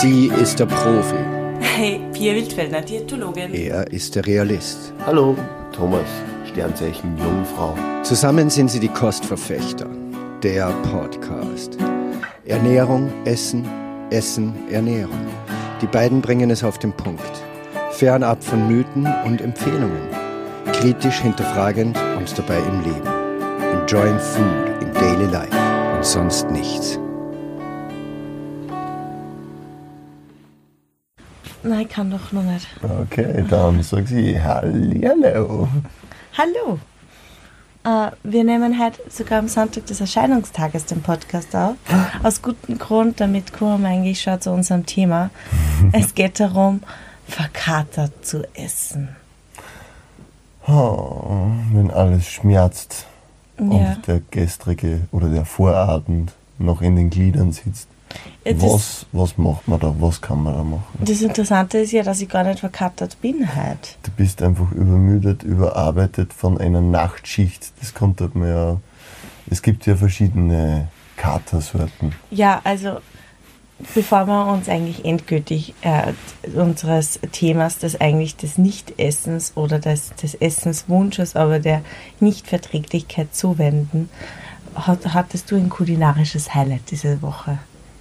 Sie ist der Profi. Hey, Pia Wildfellner, Diätologin. Er ist der Realist. Hallo, Thomas, Sternzeichen Jungfrau. Zusammen sind sie die Kostverfechter. Der Podcast. Ernährung, Essen, Essen, Ernährung. Die beiden bringen es auf den Punkt. Fernab von Mythen und Empfehlungen. Kritisch hinterfragend und dabei im Leben. Enjoying food in daily life und sonst nichts. Nein, ich kann doch noch nicht. Okay, dann sag sie Hallihallo. Hallo. Äh, wir nehmen heute sogar am Sonntag des Erscheinungstages den Podcast auf. Aus gutem Grund, damit kommen wir eigentlich schon zu unserem Thema. Es geht darum, verkatert zu essen. Oh, wenn alles schmerzt Ja. und der gestrige oder der Vorabend noch in den Gliedern sitzt. Das- was, was macht man da? Was kann man da machen? Das Interessante ist ja, dass ich gar nicht verkatert bin heute. Du bist einfach übermüdet, überarbeitet von einer Nachtschicht. Das kommt halt mir ja. Es gibt ja verschiedene Katersorten. Ja, also bevor wir uns eigentlich endgültig äh, unseres Themas, des eigentlich des Nichtessens oder des, des Essenswunsches, aber der Nichtverträglichkeit zuwenden, hat, hattest du ein kulinarisches Highlight diese Woche,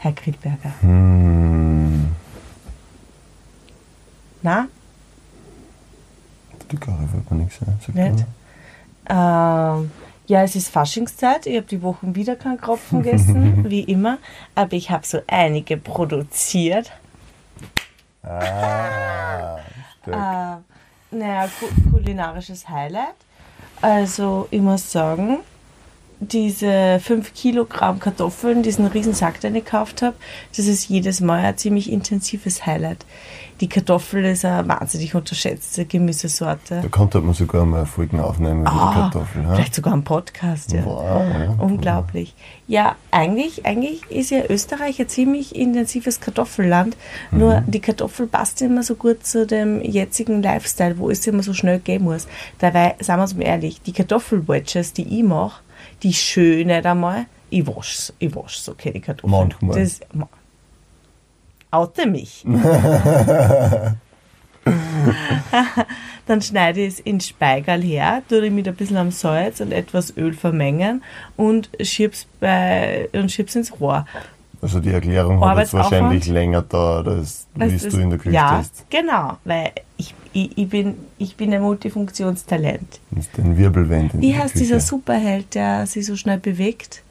Herr Kriedberger? Hm. Na? Gare wird mir nichts ein. Sag Nicht? Ähm, ja, es ist Faschingszeit. Ich habe die Wochen wieder keinen Kropfen gegessen, wie immer. Aber ich habe so einige produziert. Ah. Äh, naja, ku kulinarisches Highlight. Also, ich muss sagen, diese 5 Kilogramm Kartoffeln, diesen Riesensack, den ich gekauft habe, das ist jedes Mal ein ziemlich intensives Highlight. Die Kartoffel ist eine wahnsinnig unterschätzte Gemüsesorte. Da konnte man sogar mal Folgen aufnehmen über die Ah, Kartoffeln. Ja? Vielleicht sogar einen Podcast, ja. Wow, ja. Unglaublich. Ja, eigentlich, eigentlich ist ja Österreich ein ziemlich intensives Kartoffelland. Nur die Kartoffel passt immer so gut zu dem jetzigen Lifestyle, wo es immer so schnell gehen muss. Dabei, sagen wir uns mal ehrlich, die Kartoffelwatches, die ich mache, die schön nicht einmal, ich wasch's, ich wasch's, okay, die Kartoffeln. Manchmal. Das, ma- oute mich. Dann schneide ich es in Speigerl her, tue ich mit ein bisschen am Salz und etwas Öl vermengen und schieb's, bei, und schieb's ins Rohr. Also die Erklärung hat jetzt wahrscheinlich länger dauert, als wie du in der Küche Ja, stehst. genau, weil ich, ich, ich, bin, ich bin ein Multifunktionstalent. Ist den Wirbelwind in Wie heißt Küche. dieser Superheld, der sich so schnell bewegt?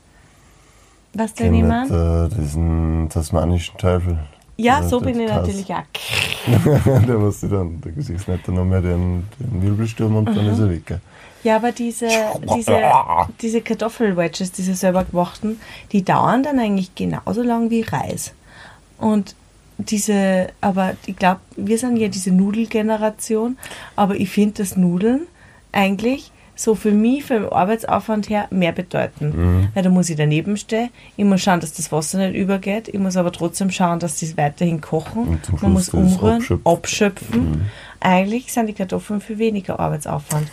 Was denn jemand? äh, diesen tasmanischen Teufel. Ja, so bin ich Tass. natürlich auch. der muss sich dann, da siehst du nicht dann noch mehr den, den Wirbelsturm und dann ist er weg. Ja, aber diese, diese, diese Kartoffelwedges, diese selber gemachten, die dauern dann eigentlich genauso lang wie Reis. Und diese, aber ich glaube, wir sind ja diese Nudelgeneration, aber ich finde, dass Nudeln eigentlich so für mich, für den Arbeitsaufwand her, mehr bedeuten. Weil da muss ich daneben stehen, ich muss schauen, dass das Wasser nicht übergeht, ich muss aber trotzdem schauen, dass die weiterhin kochen. Man muss umrühren, abschöpfen. abschöpfen. Eigentlich sind die Kartoffeln für weniger Arbeitsaufwand.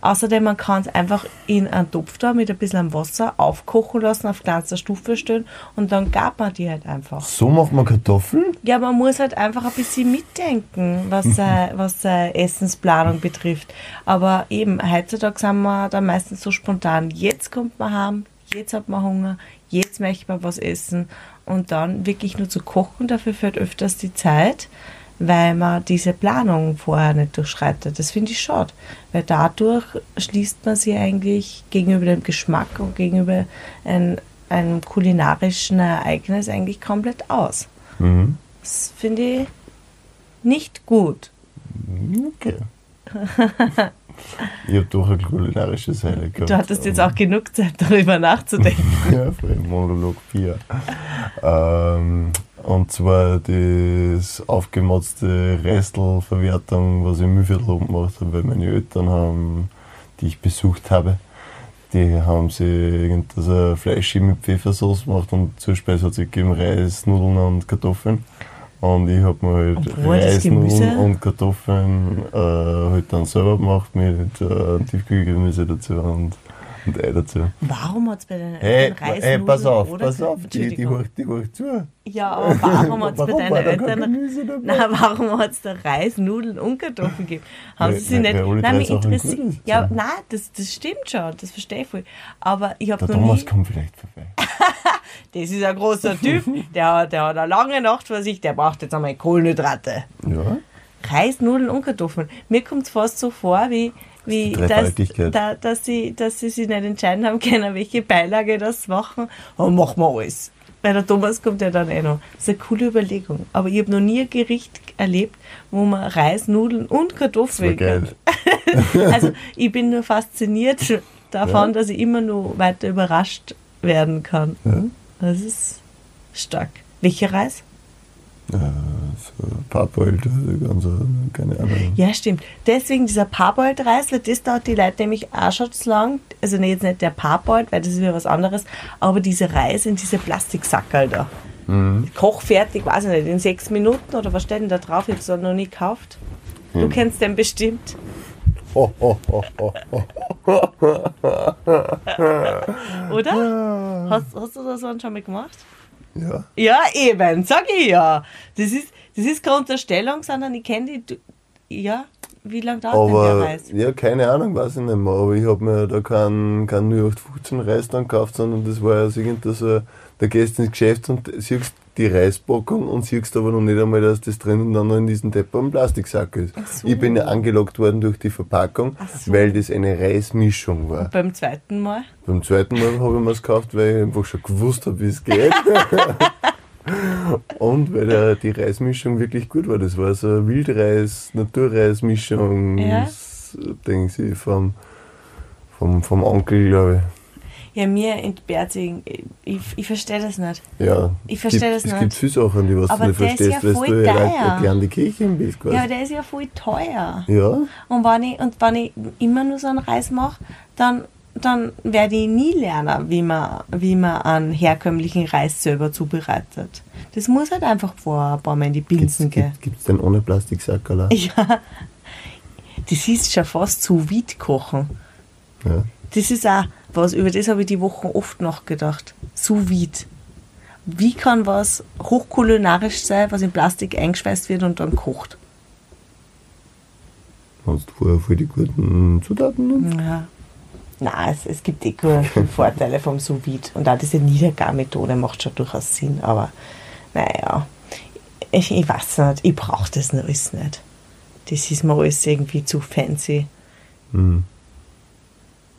Außerdem, man kann es einfach in einen Topf da mit ein bisschen Wasser aufkochen lassen, auf kleinster Stufe stellen und dann gab man die halt einfach. So macht man Kartoffeln? Ja, man muss halt einfach ein bisschen mitdenken, was seine, was seine Essensplanung betrifft. Aber eben, heutzutage sind wir da meistens so spontan. Jetzt kommt man heim, jetzt hat man Hunger, jetzt möchte man was essen. Und dann wirklich nur zu kochen, dafür fehlt öfters die Zeit, weil man diese Planung vorher nicht durchschreitet. Das finde ich schade, weil dadurch schließt man sie eigentlich gegenüber dem Geschmack und gegenüber ein, einem kulinarischen Ereignis eigentlich komplett aus. Mhm. Das finde ich nicht gut. Okay. ich habe doch ein kulinarisches Highlight gehabt. Du hattest jetzt auch genug Zeit, darüber nachzudenken. Ja, für den Monolog 4. Ähm, und zwar das aufgemotzte Restelverwertung, was ich im Mühlviertel oben gemacht habe, weil meine Eltern haben, die ich besucht habe, die haben sie irgendwas so Fleisch mit Pfeffersauce gemacht und Zuspeise hat sie gegeben Reis, Nudeln und Kartoffeln. Und ich habe mir halt Und Reis? Nudeln und Kartoffeln äh, halt dann selber gemacht mit äh, Tiefkühlgemüse dazu und Und Ei dazu. Warum hat es bei den Hey, Eltern hey, pass auf, oder pass auf, die, die, hört, die hört zu. Ja, aber warum hat es bei deinen Eltern... Nein, warum hat es da Reis, Nudeln und Kartoffeln gegeben? Haben Weil- sie sich weil- nicht... Nein, mich interessiert... Ja, nein, das, das stimmt schon, das verstehe ich voll. Aber ich habe Der noch nie... Thomas kommt vielleicht vorbei. Das ist ein großer Typ, der, hat- der hat eine lange Nacht vor sich, der braucht jetzt einmal Kohlenhydrate. Ja? Reis, Nudeln und Kartoffeln. Mir kommt es fast so vor, wie, wie Dreifaltigkeit. da, dass, sie, dass sie sich nicht entscheiden haben können, welche Beilage das machen. Aber machen wir alles. Weil der Thomas kommt ja dann eh noch. Das ist eine coole Überlegung. Aber ich habe noch nie ein Gericht erlebt, wo man Reis, Nudeln und Das Kartoffeln geil. Also ich bin nur fasziniert davon, Ja. dass ich immer nur weiter überrascht werden kann. Ja? Das ist stark. Welcher Reis? Ja, so Parboiled, ganz, äh, keine Ahnung. Ja, stimmt. Deswegen dieser Parboiled-Reis, weil das dauert die Leute nämlich auch schon zu lang. Also nee, jetzt nicht der Parboiled, weil das ist wieder was anderes, aber diese Reis in diese Plastiksackerl da. Mhm. Kochfertig, weiß ich nicht, in sechs Minuten oder was steht denn da drauf? Ich habe es noch nie gekauft. Du Hm. kennst den bestimmt. Oder? Hast, hast du das schon mal gemacht? Ja, Ja, eben, sag ich ja. Das ist, das ist keine Unterstellung, sondern ich kenne die. Ja, wie lange dauert denn der aber Reis? ja, keine Ahnung, weiß ich nicht mehr. Aber ich habe mir da keinen kein 0815 Reis dann gekauft, sondern das war ja so irgendwie so, da gehst du ins Geschäft und siehst die Reispackung und siehst aber noch nicht einmal, dass das drinnen dann noch in diesem depperen Plastiksack ist. so. Ich bin ja angelockt worden durch die Verpackung, so. weil das eine Reismischung war. Beim zweiten Mal? Beim zweiten Mal habe ich mir es gekauft, weil ich einfach schon gewusst habe, wie es geht. Und weil der, die Reismischung wirklich gut war. Das war so eine Wildreis, Naturreismischung, Ja. denke ich, vom, vom, vom Onkel, glaube Ja, mir entbehrt. Ich, ich verstehe das nicht. ich. Ja. Ich verstehe gibt, das Es gibt nicht. viele Sachen, die was Aber du nicht der ist verstehst, ja voll du ja teuer. eine kleine Kirchen bist. Quasi. Ja, der ist ja voll teuer. ja, Und wenn ich, und wenn ich immer nur so einen Reis mache, dann, dann werde ich nie lernen, wie man, wie man einen herkömmlichen Reis selber zubereitet. Das muss halt einfach vorher ein paar Mal in die Binsen gehen. gibt es denn ohne Plastiksackerl? Ja. Das ist schon fast zu weit kochen. Ja. Das ist auch was, über das habe ich die Woche oft nachgedacht. Sous vide. Wie kann was hochkulinarisch sein, was in Plastik eingeschweißt wird und dann kocht? Hast du vorher voll die guten Zutaten? Ja. Nein, es, es gibt eh Vorteile vom Sous vide. Und auch diese Niedergarmethode macht schon durchaus Sinn. Aber naja, ich, ich weiß nicht, ich brauche das noch alles nicht. Das ist mir alles irgendwie zu fancy. Hm.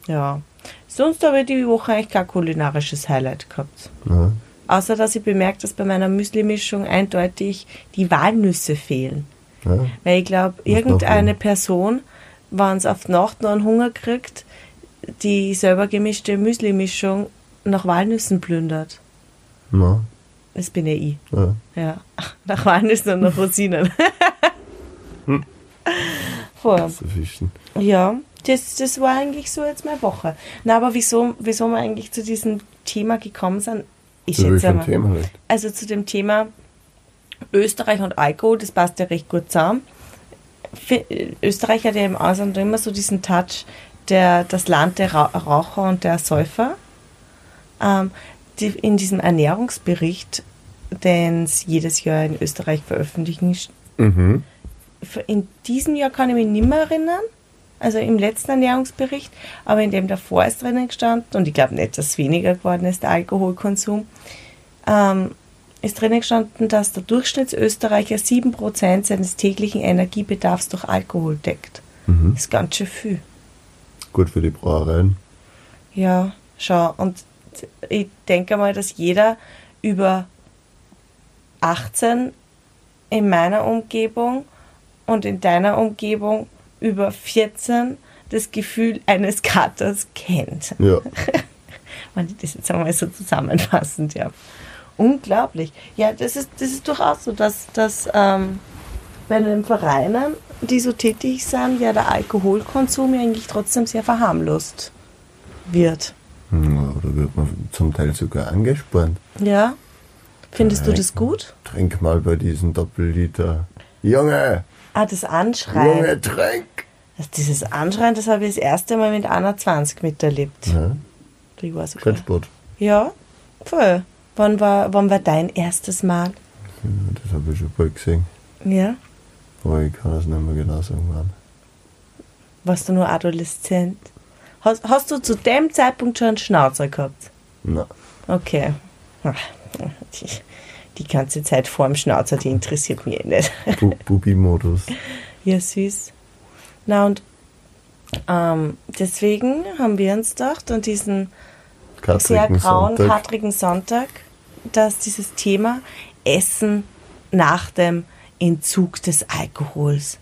Ja. Sonst habe ich die Woche eigentlich kein kulinarisches Highlight gehabt. Ja. Außer, dass ich bemerkt, dass bei meiner Müsli-Mischung eindeutig die Walnüsse fehlen. Ja. Weil ich glaube, irgendeine. Person, wenn es auf die Nacht noch einen Hunger kriegt, die selber gemischte Müsli-Mischung nach Walnüssen plündert. Ja. Das bin ja ich. Ja. Ja. Nach Walnüssen und nach Rosinen. So fischen. Ja, das, das war eigentlich so jetzt meine Woche. Na, aber wieso, wieso wir eigentlich zu diesem Thema gekommen sind, ich Zu schätze welchem mal. Thema halt? Also zu dem Thema Österreich und Alkohol, das passt ja recht gut zusammen. Fi- Österreich hat ja im Ausland immer so diesen Touch, der, das Land der Ra Raucher und der Säufer. Ähm, die, in diesem Ernährungsbericht, den sie jedes Jahr in Österreich veröffentlichen, Mhm. in diesem Jahr kann ich mich nicht mehr erinnern, also im letzten Ernährungsbericht, aber in dem davor ist drinnen gestanden, und ich glaube nicht, dass es weniger geworden ist, der Alkoholkonsum, ähm, ist drinnen gestanden, dass der Durchschnittsösterreicher 7% seines täglichen Energiebedarfs durch Alkohol deckt. Mhm. Das ist ganz schön viel. Gut für die Brauereien. Ja, schau, und ich denke mal, dass jeder über 18 in meiner Umgebung und in deiner Umgebung über 14 das Gefühl eines Katers kennt. Ja. Wenn ich das jetzt einmal so zusammenfassen darf. Unglaublich. Ja, das ist, das ist durchaus so, dass, dass ähm, bei den Vereinen, die so tätig sind, ja der Alkoholkonsum ja eigentlich trotzdem sehr verharmlost wird. Ja, Oder wird man zum Teil sogar angespornt. Ja? Findest du das gut? Trink mal bei diesen Doppelliter. Junge! Ah, das Anschreien. Junge, trink! Also dieses Anschreien, das habe ich das erste Mal mit 21 miterlebt. Ja, Ich war sogar. Fettsport. Ja, voll. Wann war, wann war dein erstes Mal? Ja, das habe ich schon bald gesehen. Ja? Aber ich kann das nicht mehr genau sagen, wann. Warst du nur Adoleszent? Hast, hast du zu dem Zeitpunkt schon einen Schnauzer gehabt? Nein. Okay. Die, ganze Zeit vor dem Schnauzer, die interessiert mich eh nicht. Bu Bubi-Modus. Ja, süß. Na und ähm, deswegen haben wir uns gedacht, an diesen sehr grauen, Sonntag. katrigen Sonntag, dass dieses Thema Essen nach dem Entzug des Alkohols.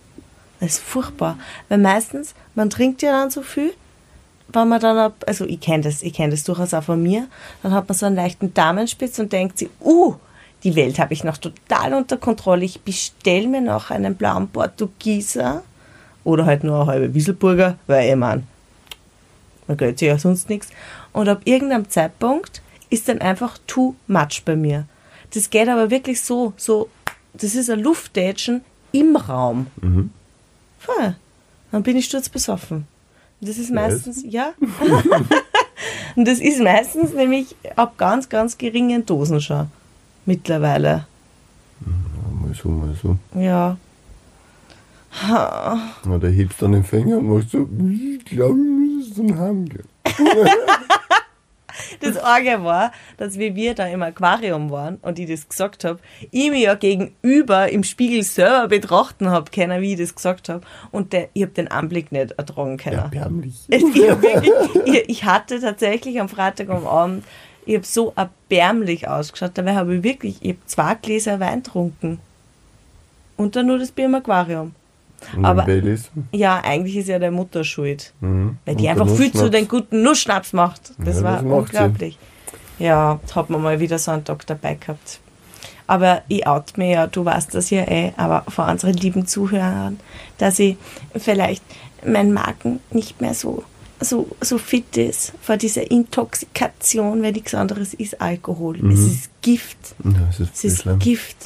Das ist furchtbar. Weil meistens, man trinkt ja dann so viel, wenn man dann, ab, also ich kenne das, ich kenne das durchaus auch von mir, dann hat man so einen leichten Damenspitz und denkt sich, uh, die Welt habe ich noch total unter Kontrolle. Ich bestell mir noch einen blauen Portugieser oder halt nur eine halbe Wieselburger, weil ich meine, man gehört sich ja sonst nichts. Und ab irgendeinem Zeitpunkt ist dann einfach too much bei mir. Das geht aber wirklich so, so, das ist ein Luftdätschen im Raum. Mhm. Voll. Dann bin ich sturzbesoffen. Und das ist meistens, ja. Und das ist meistens nämlich ab ganz, ganz geringen Dosen schon. Mittlerweile. Ja, Mal so, mal so. Ja. Ha. Oder hebst dann den Finger und machst so, ich glaube, ich muss zum Heim gehen. Das Arge war, dass wie wir da im Aquarium waren und ich das gesagt habe, ich mir ja gegenüber im Spiegel selber betrachten habe können, wie ich das gesagt habe. Und der, ich habe den Anblick nicht ertragen können. Erbärmlich. Es- Ich, ich, ich hatte tatsächlich am Freitag am Abend, ich habe so erbärmlich ausgeschaut. Dabei habe ich wirklich, ich habe zwei Gläser Wein getrunken. Und dann nur das Bier im Aquarium. Und Aber- Baileys. Ja, eigentlich ist ja der Mutter schuld. Mhm. Weil die Und einfach viel zu den guten Nussschnaps macht. Das Ja, war das macht sie. unglaublich. Ja, hat man mal wieder so einen Tag dabei gehabt. Aber ich out mir ja, du weißt das ja eh, aber vor unseren lieben Zuhörern, dass ich vielleicht mein Magen nicht mehr so, so, so fit ist vor dieser Intoxikation, weil nichts anderes ist Alkohol. Es ist Gift. Ja, das ist Es ist schlimm. Gift.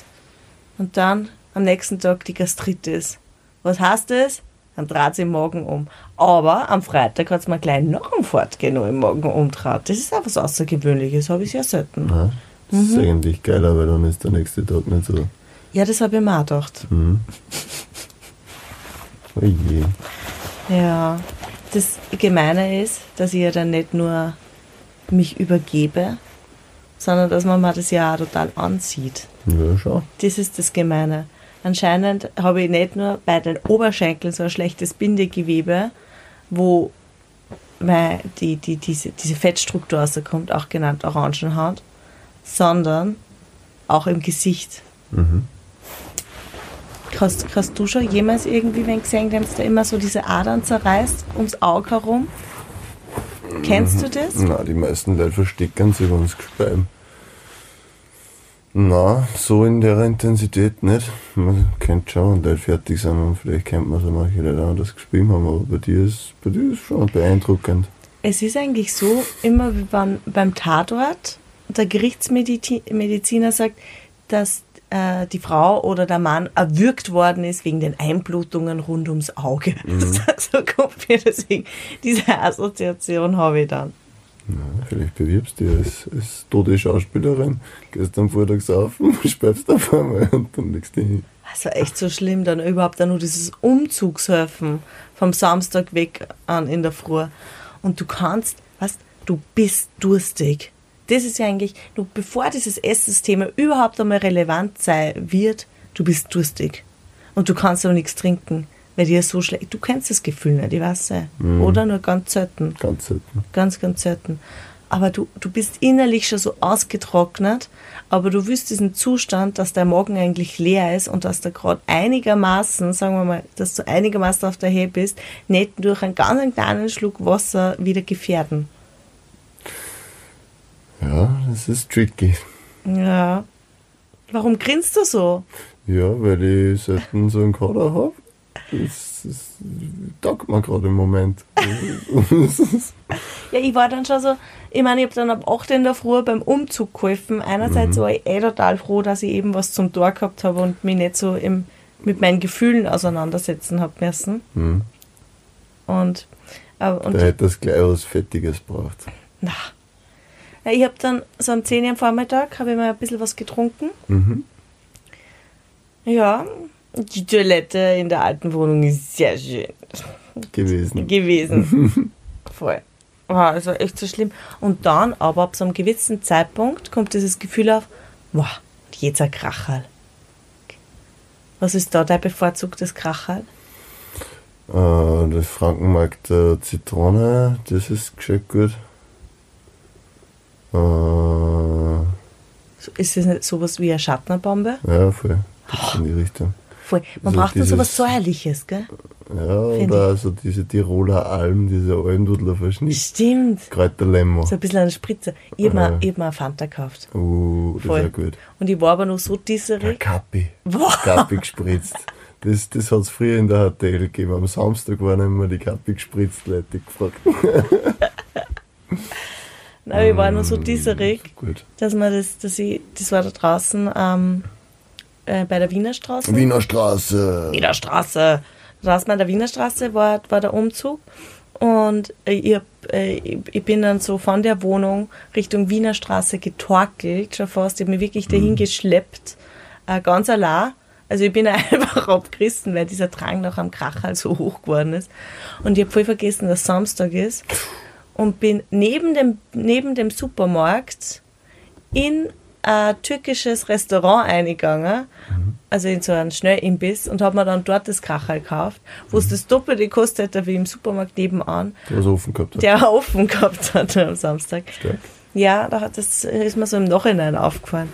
Und dann am nächsten Tag die Gastritis. Was heißt das? Dann dreht es im Magen um. Aber am Freitag hat es mir gleich noch einen Fortgehen im Magen umdreht. Das ist auch was Außergewöhnliches, habe ich sehr selten. Ja, das Mhm. ist eigentlich geiler, weil dann ist der nächste Tag nicht so. Ja, das habe ich mir auch gedacht. Mhm. Oh je. Ja, das Gemeine ist, dass ich ja dann nicht nur mich übergebe, sondern dass man mir das ja auch total ansieht. Ja, schau. Das ist das Gemeine. Anscheinend habe ich nicht nur bei den Oberschenkeln so ein schlechtes Bindegewebe, wo die, die, diese, diese Fettstruktur rauskommt, auch genannt Orangenhaut, sondern auch im Gesicht. Mhm. Hast, hast du schon jemals irgendwie wen gesehen, dem da immer so diese Adern zerreißt ums Auge herum? Kennst du das? Na, die meisten Leute verstecken sich uns Gespeiben. Na, so in der Intensität nicht. Man kennt schon, Leute fertig sind und vielleicht kennt man so manche Leute auch das gespielt haben, aber bei dir ist, bei dir ist schon beeindruckend. Es ist eigentlich so, immer wie beim, beim Tatort, der Gerichtsmediziner sagt, dass äh, die Frau oder der Mann erwürgt worden ist wegen den Einblutungen rund ums Auge. so kommt mir deswegen, diese Assoziation habe ich dann. Ja, vielleicht bewirbst du dich als, als tote Schauspielerin, gehst am Vortag saufen, speibst auf einmal und dann legst du hin. Das war echt so schlimm, dann überhaupt dann nur dieses Umzugshelfen vom Samstag weg an in der Früh. Und du kannst, was, du bist durstig. Das ist ja eigentlich, du, bevor dieses Essensthema überhaupt einmal relevant sein wird, du bist durstig. Und du kannst aber nichts trinken, weil dir so schlecht, du kennst das Gefühl nicht, ich weiß ja. Oder nur ganz selten. Ganz selten. Ganz, ganz selten. Aber du, du bist innerlich schon so ausgetrocknet, aber du willst diesen Zustand, dass der Magen eigentlich leer ist und dass du gerade einigermaßen, sagen wir mal, dass du einigermaßen auf der Höhe bist, nicht durch einen ganz kleinen Schluck Wasser wieder gefährden. Ja, das ist tricky. Ja. Warum grinst du so? Ja, weil ich selten so einen Kader habe. Das, das taugt mir gerade im Moment. Ja, ich war dann schon so, ich meine, ich habe dann ab 8 in der Früh beim Umzug geholfen. Einerseits war ich eh total froh, dass ich eben was zum Tor gehabt habe und mich nicht so im, mit meinen Gefühlen auseinandersetzen habe müssen. Hm. Und, äh, und Da hätte das gleich was Fettiges braucht. na. Ja, Ich habe dann so um 10 Uhr am Vormittag habe ich mal ein bisschen was getrunken. Mhm. Ja, die Toilette in der alten Wohnung ist sehr schön Gewesen. gewesen. Voll. War also echt so schlimm. Und dann, aber ab so einem gewissen Zeitpunkt, kommt dieses Gefühl auf, wow, jetzt ein Kracherl. Was ist da dein bevorzugtes Kracherl? Äh, der Frankenmarkt der Zitrone, das ist gescheit gut. Äh, ja, So- Ist es nicht sowas wie eine Schattnerbombe? voll. Geht's in die Richtung. Voll. Man Also braucht nur sowas dieses- Säuerliches, gell? Ja, Find oder also diese Tiroler Alm, diese Almdudler Verschnitt. Stimmt. Kräuterlemmo. So ein bisschen eine Spritze. Ich habe mir, Ja. ich hab mir eine Fanta gekauft. Uh, das Voll. ist ja gut. Und ich war aber noch so disserig. Kappi. Boah. Kappi gespritzt. Das, das hat es früher in der HTL gegeben. Am Samstag waren immer die Kappi gespritzt, Leute gefragt. Nein, ich war noch so disserig, Gut. dass man das, dass ich, das war da draußen ähm, äh, bei der Wiener Straße. Wiener Straße. Wiener Straße. Draußen an der Wiener Straße war, war der Umzug. Und äh, ich, hab, äh, ich bin dann so von der Wohnung Richtung Wiener Straße getorkelt, schon fast. Ich habe mich wirklich dahin geschleppt, äh, ganz allein. Also ich bin einfach abgerissen, weil dieser Drang noch am Krachal so hoch geworden ist. Und ich habe voll vergessen, dass Samstag ist. Und bin neben dem, neben dem Supermarkt in ein türkisches Restaurant eingegangen, also in so einen Schnellimbiss und habe mir dann dort das Krachal gekauft, wo es das Doppelte gekostet hat wie im Supermarkt nebenan, Du hast offen gehabt. hast. der offen gehabt hat am Samstag. Stark. Ja, da hat das ist mir so im Nachhinein aufgefallen.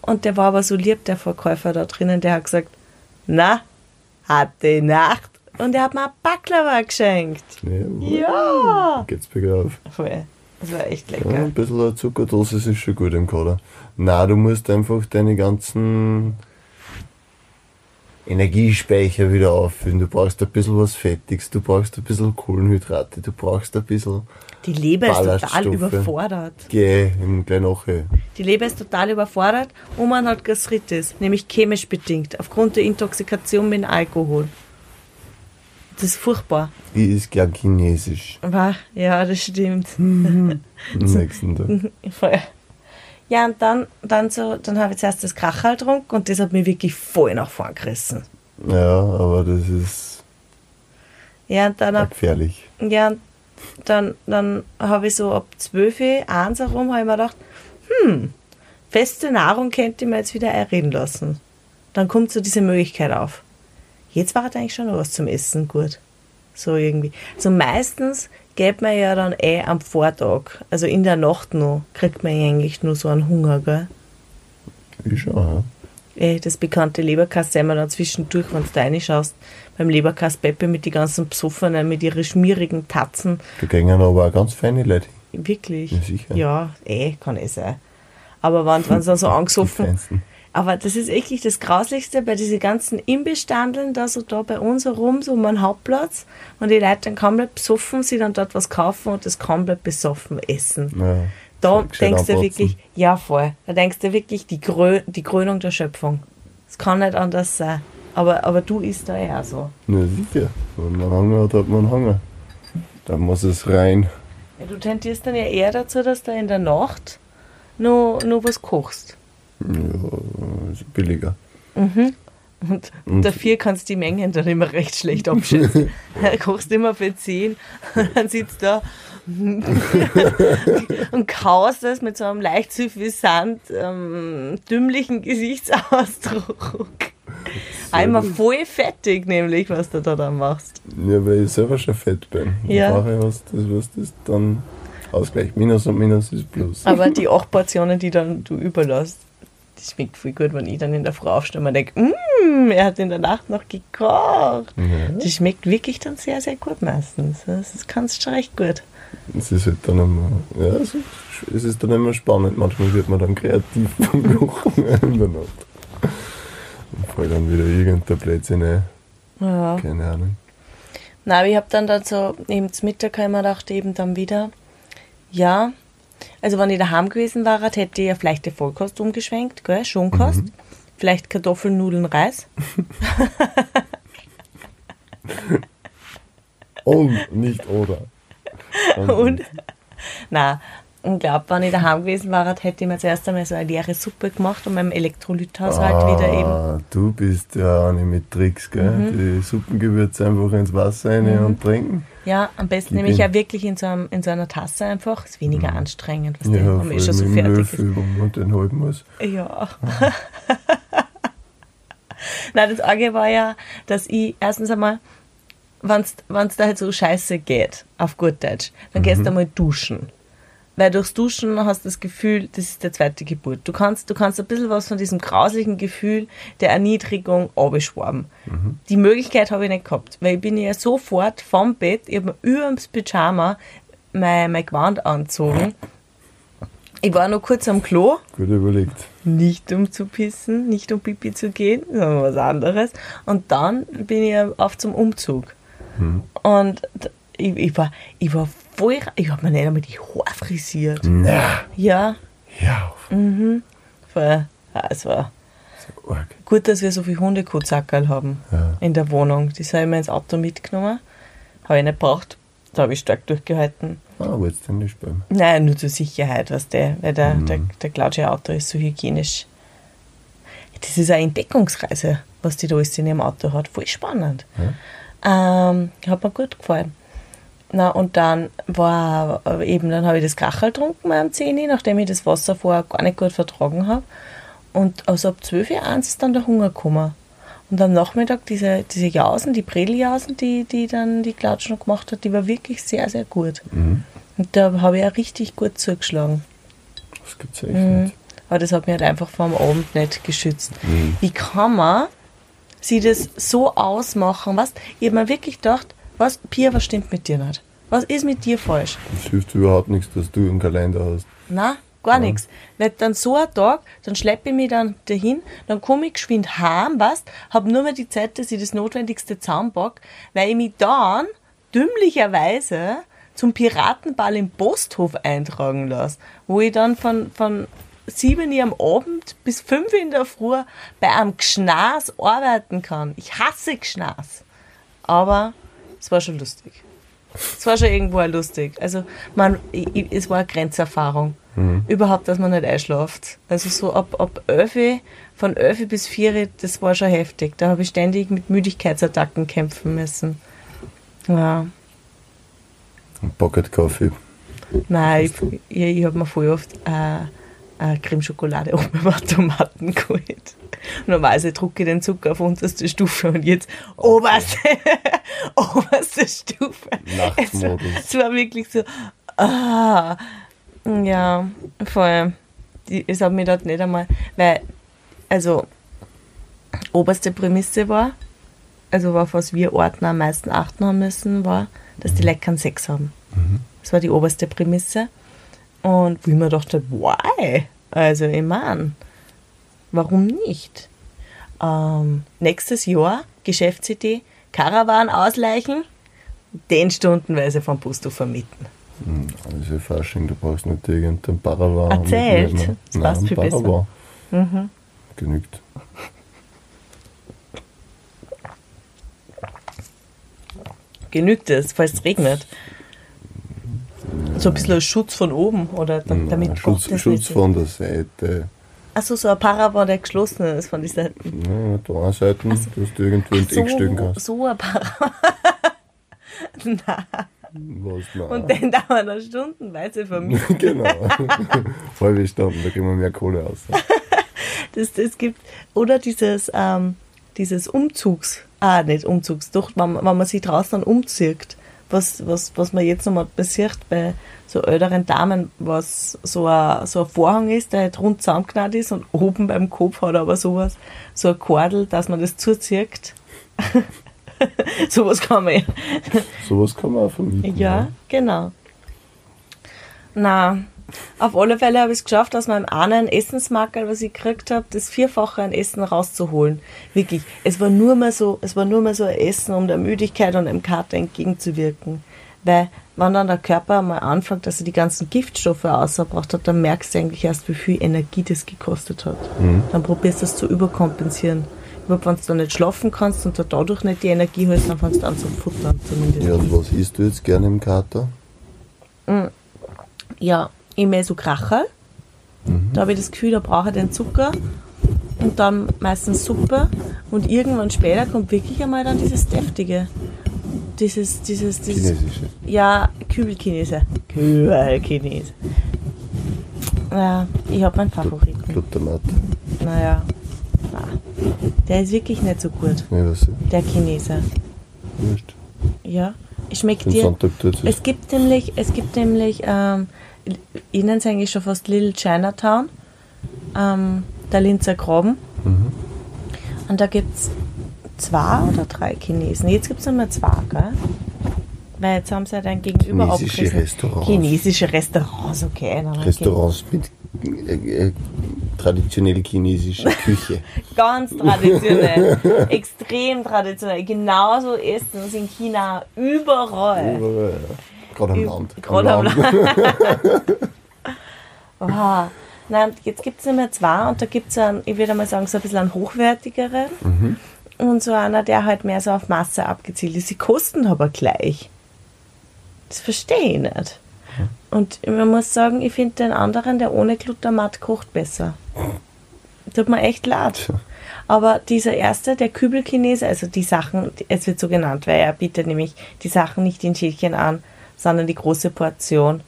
Und der war aber so lieb, der Verkäufer da drinnen, der hat gesagt, na, hatte Nacht. Und er hat mir ein Baklava geschenkt. Ja. Ja. Geht's bergauf. Voll. Das war echt Ja, lecker. ein bisschen eine Zuckerdosis ist schon gut im Kader. Na, du musst einfach deine ganzen Energiespeicher wieder auffüllen. Du brauchst ein bisschen was Fettiges, du brauchst ein bisschen Kohlenhydrate, du brauchst ein bisschen Die Leber ist total überfordert. Geh im gleich nachher. Die Leber ist total überfordert und man hat Gastritis, nämlich chemisch bedingt, aufgrund der Intoxikation mit Alkohol. Das ist furchtbar. Ich ist gern chinesisch ja, das stimmt. am nächsten Tag. Voll. Ja, und dann, dann, so, dann habe ich zuerst das Krachal getrunken und das hat mich wirklich voll nach vorn gerissen. Ja, aber das ist Ja, und dann, ab, gefährlich. ja, und dann, dann habe ich so ab 12, 1 herum, habe ich mir gedacht, hm, feste Nahrung könnte ich mir jetzt wieder erreden lassen. Dann kommt so diese Möglichkeit auf. Jetzt war eigentlich schon noch was zum Essen gut. So irgendwie. So meistens geht man ja dann eh am Vortag, also in der Nacht noch, kriegt man eigentlich nur so einen Hunger, gell? Ich schon, ja. Eh, das bekannte Leberkass sehen wir dann zwischendurch, wenn du da reinschaust, beim Leberkass Peppe mit die ganzen Psoffenen, mit ihren schmierigen Tatzen. Da gehen aber auch ganz feine Leute. Wirklich? Ja, sicher. Ja, eh, kann eh sein. Aber wenn, wenn sie dann so angesoffen. Aber das ist wirklich das Grauslichste bei diesen ganzen Imbissstandeln, da so da bei uns herum, so um den Hauptplatz, und die Leute dann komplett besoffen, sie dann dort was kaufen und das komplett besoffen essen. Ja. Da denkst du wirklich, ja voll, da denkst du wirklich die, Krö die Krönung der Schöpfung. Es kann nicht anders sein. Aber, aber du isst da eher so. Na sicher. Wenn man Hunger hat, hat man Hunger. Da muss es rein. Ja, du tendierst dann ja eher dazu, dass du in der Nacht nur, nur was kochst. Ja, ist billiger. Und, Und- dafür kannst du die Mengen dann immer recht schlecht abschätzen. du kochst immer für 10 und dann sitzt da und kaust das mit so einem leicht suffisant ähm, dümmlichen Gesichtsausdruck. Einmal voll fettig, nämlich, was du da dann machst. Ja, weil ich selber schon fett bin. Ja. Brauche ich was, das, was das dann ausgleicht. Minus und Minus ist Plus. Aber die acht Portionen, die dann du überlässt, das schmeckt viel gut, wenn ich dann in der Früh aufstehe und mir denke, mmm, er hat in der Nacht noch gekocht. Ja. Das schmeckt wirklich dann sehr, sehr gut meistens. Das kannst schon recht gut. Es ist halt dann immer, ja, es ist, es ist dann immer spannend. Manchmal wird man dann kreativ beim Kochen in der Nacht. Und fällt dann wieder irgendein Blödsinn ein. Ja. Keine Ahnung. Na, aber ich habe dann dazu, eben zum Mittag habe ich mir gedacht, eben dann wieder, ja, also wenn ich daheim gewesen war, hätte ich ja vielleicht die Vollkost umgeschwenkt, gell, Schonkost, vielleicht Kartoffeln, Nudeln, Reis. Und nicht oder. Und, na, ich glaube, wenn ich daheim gewesen wäre, hätte ich mir zuerst einmal so eine leere Suppe gemacht und meinem Elektrolythaushalt ah, wieder eben. Du bist ja eine mit Tricks, gell? Mhm. Die Suppengewürze einfach ins Wasser rein und trinken. Ja, am besten nämlich ihm. auch wirklich in so, einem, in so einer Tasse einfach. Ist weniger anstrengend, was Mhm. Ja, der, wenn eh schon so fertig ist. Löffel, wo man den halten muss. Ja. Nein, das Arge war ja, dass ich erstens einmal, wenn es da halt so scheiße geht, auf gut Deutsch, dann gehst du einmal duschen. Weil durchs Duschen hast du das Gefühl, das ist der zweite Geburt. Du kannst, du kannst ein bisschen was von diesem grauslichen Gefühl der Erniedrigung abschwaben. Die Möglichkeit habe ich nicht gehabt, weil ich bin ja sofort vom Bett, ich habe mir über das Pyjama mein, mein Gewand angezogen. Ich war noch kurz am Klo, Gut überlegt. nicht um zu pissen, nicht um Pipi zu gehen, sondern was anderes. Und dann bin ich auf zum Umzug. Und d- ich, ich, war, ich war voll, ich habe mir nicht einmal die Haare frisiert. Na, Ja, ja, auf. voll, ja, es war So arg. gut, dass wir so viele Hundekotzackerl haben Ja. in der Wohnung. Die habe ich mir ins Auto mitgenommen. Habe ich nicht gebraucht. Da habe ich stark durchgehalten. Ah, wolltest du nicht spielen? Nein, nur zur Sicherheit, was der, weil der, der, der Claudia Auto ist so hygienisch. Das ist eine Entdeckungsreise, was die da alles in ihrem Auto hat. Voll spannend. Ähm, hat mir gut gefallen. Na, und dann war eben, dann habe ich das Kachel getrunken am 10 Uhr, nachdem ich das Wasser vorher gar nicht gut vertragen habe. Und also ab 12 Uhr eins ist dann der Hunger gekommen. Und am Nachmittag diese, diese Jausen, die Bredeljausen, die, die dann die Klatsch noch gemacht hat, die war wirklich sehr, sehr gut. Und da habe ich auch richtig gut zugeschlagen. Das gibt's echt nicht. Aber das hat mich halt einfach vor dem Abend nicht geschützt. Wie kann man sie das so ausmachen? Was? Ich habe mir wirklich gedacht, was, Pia, was stimmt mit dir nicht? Was ist mit dir falsch? Es hilft überhaupt nichts, dass du einen Kalender hast. Na, gar nichts. Weil dann so ein Tag, dann schleppe ich mich dann dahin, dann komme ich geschwind heim, weißt, habe nur mehr die Zeit, dass ich das Notwendigste zusammenpack, weil ich mich dann dümmlicherweise zum Piratenball im Posthof eintragen lasse, wo ich dann von, von 7 Uhr am Abend bis 5 Uhr in der Früh bei einem Gschnas arbeiten kann. Ich hasse Gschnas. Aber es war schon lustig. Es war schon irgendwo auch lustig. Also, man, ich, es war eine Grenzerfahrung. Überhaupt, dass man nicht einschlaft. Also so ab, ab 11, Uhr, von 11 Uhr bis 4, Uhr, das war schon heftig. Da habe ich ständig mit Müdigkeitsattacken kämpfen müssen. Ja. Ein Pocket Coffee. Nein, ich, ich, ich habe mir voll oft äh, äh, Cremeschokolade oben im Automaten geholt. Normalerweise drucke ich den Zucker auf unterste Stufe und jetzt oberste, oberste Stufe. Es, es war wirklich so, ah, ja, voll. Es hat mir dort nicht einmal, weil, also, oberste Prämisse war, also auf was wir Ordner am meisten achten haben müssen, war, dass die Leute keinen Sex haben. Das war die oberste Prämisse. Und wo ich mir dachte, why? Also, ich meine, warum nicht? Ähm, nächstes Jahr, Geschäftsidee, Karawan ausleichen, den stundenweise vom Busto vermieten. Hm, Also Fasching, du brauchst nicht irgendeinen Paravan. Erzählt. mitnehmen. Das passt Nein, viel besser. Paravan. Genügt. Genügt es, falls es regnet? So ein bisschen als Schutz von oben oder da, damit Hm, Schutz, Gott das Schutz nicht- von der Seite. Achso, so ein Paravan, der geschlossen ist von dieser. Ja, mit der einen Seite, dass du irgendwo ein Eck stellen So, kannst. so ein Paravan. Nein. Was, nein. Und den da man dann stundenweise vermieten. genau. Halbe Stunden, da kriegen wir mehr Kohle aus. Das, das gibt, oder dieses, ähm, dieses Umzugs, ah, nicht Umzugs, doch, wenn, man- wenn man sich draußen umzieht, was, was, was man jetzt nochmal passiert bei so älteren Damen, was so ein, so ein Vorhang ist, der halt rund zusammengenäht ist und oben beim Kopf hat aber sowas, so ein Kordel, dass man das zuzieht. sowas kann man ja. Sowas kann man auch vermieten. Ja, genau. Na, auf alle Fälle habe ich es geschafft, aus meinem einen Essensmarker, was ich gekriegt habe, das vierfache an Essen rauszuholen. Wirklich. Es war nur mal so, es war nur mal so ein Essen, um der Müdigkeit und dem Kater entgegenzuwirken. Weil, wenn dann der Körper mal anfängt, dass er die ganzen Giftstoffe ausgebracht hat, dann merkst du eigentlich erst, wie viel Energie das gekostet hat. Dann probierst du das zu überkompensieren. Aber wenn du da nicht schlafen kannst und da dadurch nicht die Energie hast, dann fängst du an zu futtern zumindest. Ja, und was isst du jetzt gerne im Kater? Ja, immer so Kracherl. Da habe ich das Gefühl, da brauche ich den Zucker und dann meistens Suppe und irgendwann später kommt wirklich einmal dann dieses Deftige. Dieses, dieses, dieses. Chinesische. Ja, Kübelchinese. Kübelchinese. Ja, ich habe meinen Favoriten. Glutamat. Naja, na, der ist wirklich nicht so gut, Ja, was ist der Chinese. Wurscht. Ja, schmeckt dir. Es gibt nämlich, es gibt nämlich, ähm, nenne es eigentlich schon fast Little Chinatown, ähm, der Linzer Graben. Mhm. Und da gibt es zwei oder drei Chinesen. Jetzt gibt es nur zwei, gell? Weil jetzt haben sie ja dann gegenüber Chinesische abgerissen. Restaurants. Chinesische Restaurants, okay. Restaurants mit äh, äh, traditionell chinesischer Küche. Ganz traditionell. extrem traditionell. Genauso essen sie in China überall. Überall, ja. Gerade am Land. Gerade am Wow. Nein, jetzt gibt es mehr zwei und da gibt es einen, ich würde mal sagen, so ein bisschen einen hochwertigeren und so einer, der halt mehr so auf Masse abgezielt ist. Sie kosten aber gleich. Das verstehe ich nicht. Und man muss sagen, ich finde den anderen, der ohne Glutamat kocht, besser. Tut mir echt leid. Aber dieser erste, der Kübelchinese, also die Sachen, es wird so genannt, weil er bietet nämlich die Sachen nicht in Schälchen an, sondern die große Portion.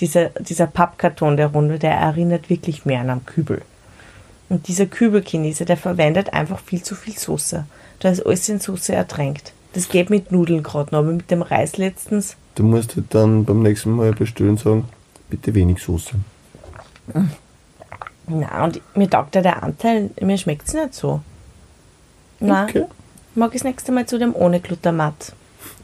Dieser, dieser Pappkarton der Runde, der erinnert wirklich mehr an einen Kübel. Und dieser Kübelchinese, der verwendet einfach viel zu viel Soße. Da ist alles in Soße ertränkt. Das geht mit Nudeln gerade noch, aber mit dem Reis letztens, Du musst halt dann beim nächsten Mal bestellen sagen, bitte wenig Soße. na und mir taugt ja der Anteil, mir schmeckt es nicht so. Na, Okay. mag ich das nächste Mal zu dem ohne Glutamat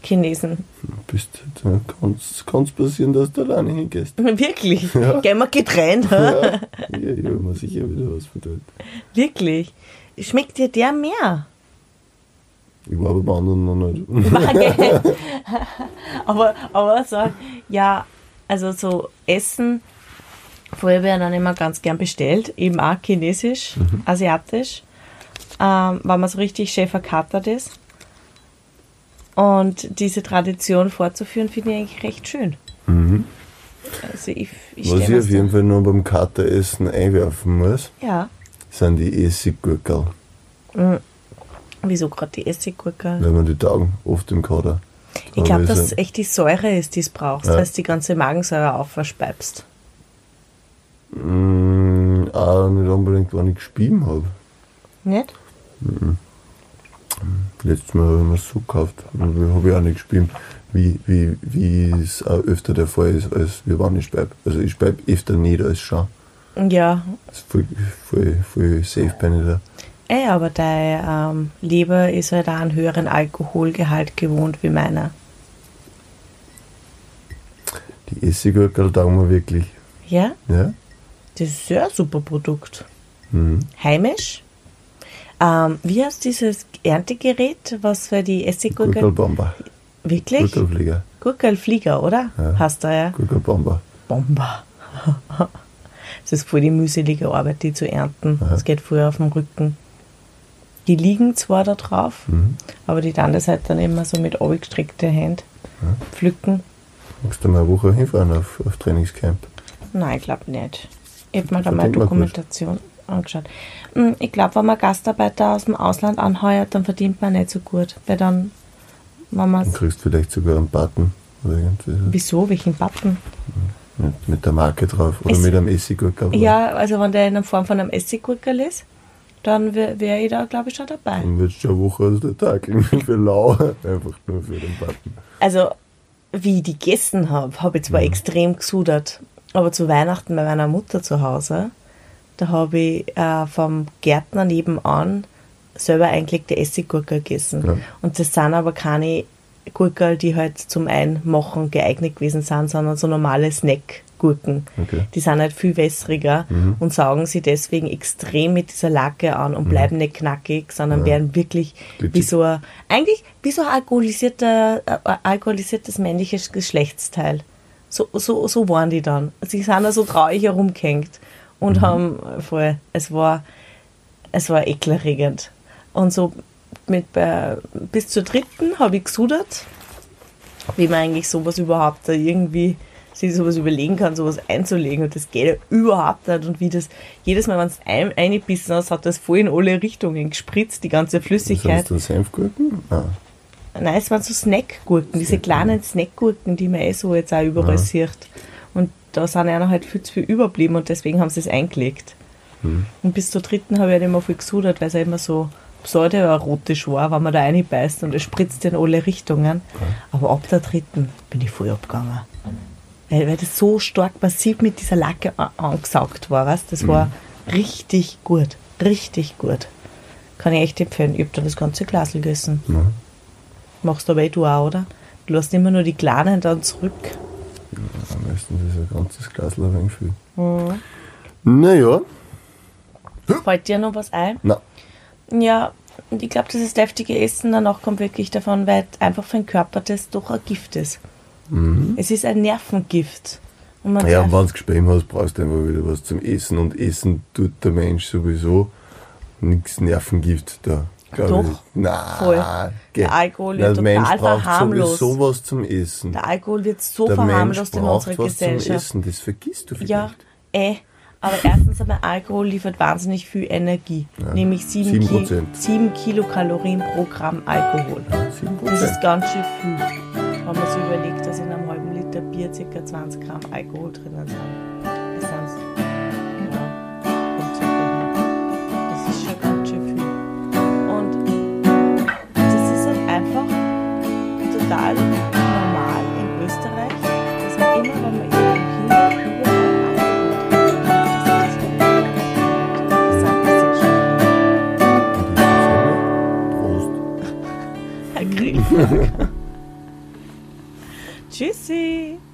Chinesen. Bist, da kann es passieren, dass du alleine hingehst. Wirklich? Ja. Gehen wir getrennt? Ja, ja, ich habe mir sicher wieder was verdient. Wirklich? Schmeckt dir der mehr? Ich war beim anderen noch nicht. Aber, aber so, ja, also so Essen, vorher werden dann immer ganz gern bestellt, eben auch chinesisch, asiatisch, ähm, weil man so richtig schön verkatert ist. Und diese Tradition fortzuführen, finde ich eigentlich recht schön. Mhm. Also ich, ich Was ich auf jeden Fall noch beim Kateressen einwerfen muss, Ja, sind die Essiggurkel. wieso gerade die Essiggurke? Wenn man die taugen, oft im Kader. Ich glaube, dass es echt die Säure ist, die es brauchst, Ja. weil es die ganze Magensäure aufverspeibst. Mm, auch nicht unbedingt, wenn ich gespieben habe. Nicht? Letztes Mal habe ich mir so gekauft, habe ich auch nicht gespielt, wie, wie, wie es auch öfter der Fall ist, als wir wann ich speibe. Also ich speibe öfter nicht als schon. Ja, Das ist voll, voll, voll safe bin ich da. ey, aber dein ähm, Leber ist halt auch einen höheren Alkoholgehalt gewohnt wie meiner. Die Essiggurkel taugen mir wirklich. Ja? Ja? Das ist ja ein super Produkt. Mhm. Heimisch. Ähm, wie heißt dieses Erntegerät, was für die Essiggurke... Gurkelbomber. Wirklich? Gurkelflieger. Gurkelflieger, oder? Ja. Hast du ja. Gurkelbomber. Bomber. Das ist voll die mühselige Arbeit, die zu ernten. Das geht voll auf dem Rücken. Die liegen zwar da drauf, Mhm. aber die dann das halt dann immer so mit abgestreckten Händen pflücken. Magst du mal eine Woche hinfahren auf, auf Trainingscamp? Nein, ich glaube nicht. Ich habe mir da mal. Dokumentation angeschaut. Hm, Ich glaube, wenn man Gastarbeiter aus dem Ausland anheuert, dann verdient man nicht so gut. Weil dann, wenn man Dann kriegst du vielleicht sogar einen Button oder irgendwie so. Wieso? Welchen Button? mit, mit der Marke drauf oder Es- mit einem Essiggurkel. Ja, also wenn der in der Form von einem Essiggurkel ist, dann wäre wär ich da, glaube ich, schon dabei. Dann wird schon eine Woche aus der Tag irgendwie für lau. Einfach nur für den Button. Also, wie ich die gegessen habe, habe ich zwar extrem gesudert, aber zu Weihnachten bei meiner Mutter zu Hause, da habe ich äh, vom Gärtner nebenan selber eingelegte Essiggurkel gegessen. Ja. Und das sind aber keine Gurkel, die halt zum Einmachen geeignet gewesen sind, sondern so normale Snackgurken. Okay. Die sind halt viel wässriger und saugen sie deswegen extrem mit dieser Lacke an und bleiben nicht knackig, sondern werden wirklich wie Glitschig. so ein, eigentlich wie so ein alkoholisierter, äh, alkoholisiertes männliches Geschlechtsteil. So, so, so waren die dann. Sie sind da so traurig herumgehängt und haben voll, es war, es war ekelerregend. Und so mit bei, bis zur dritten habe ich gesudert, wie man eigentlich sowas überhaupt da irgendwie sich sowas überlegen kann, sowas einzulegen und das geht ja überhaupt nicht und wie das jedes Mal, wenn es ein, eingebissen hast, hat das voll in alle Richtungen gespritzt, die ganze Flüssigkeit. Sind das Senfgurken? Ah. Nein, es waren so Snackgurken, diese kleinen Snackgurken, die man eh so jetzt auch überall Ja. sieht. Da sind einer halt viel zu viel überblieben und deswegen haben sie es eingelegt. Hm. Und bis zur dritten habe ich halt immer viel gesudert, weil es ja immer so pseudo-erotisch war, wenn man da reinbeißt und es spritzt in alle Richtungen. Aber ab der dritten bin ich voll abgegangen. Weil, weil das so stark massiv mit dieser Lacke angesaugt war, weißt? das war richtig gut, richtig gut. Kann ich echt empfehlen. Ich habe dann das ganze Glas gegessen. Ja. Machst du aber eh du auch, oder? Du lässt immer nur die Kleinen dann zurück. Am besten ist ein ganzes Glas ein wenig viel. Mhm. Naja, Fällt dir noch was ein? na, Ja, und ich glaube, dieses deftige Essen danach kommt wirklich davon, weil einfach für den Körper das doch ein Gift ist. Es ist ein Nervengift. Und man Mhm. ja, wenn du Gespäm hast, brauchst du einfach wieder was zum Essen. Und Essen tut der Mensch sowieso nichts Nervengift da. Doch. Nein, voll. Der Alkohol Der wird total Mensch braucht verharmlost. sowieso was zum Essen. der Alkohol wird so der Mensch verharmlost in unserer was zum Gesellschaft. Essen, das vergisst du vielleicht. Ja, eh. Aber erstens einmal Alkohol liefert wahnsinnig viel Energie. Ja. Nämlich 7, Sieben Ki Prozent. 7 Kilokalorien pro Gramm Alkohol. Ja, Das ist ganz schön viel. Wenn man sich überlegt, dass in einem halben Liter Bier ca. 20 Gramm Alkohol drinnen sind. Tschüssi.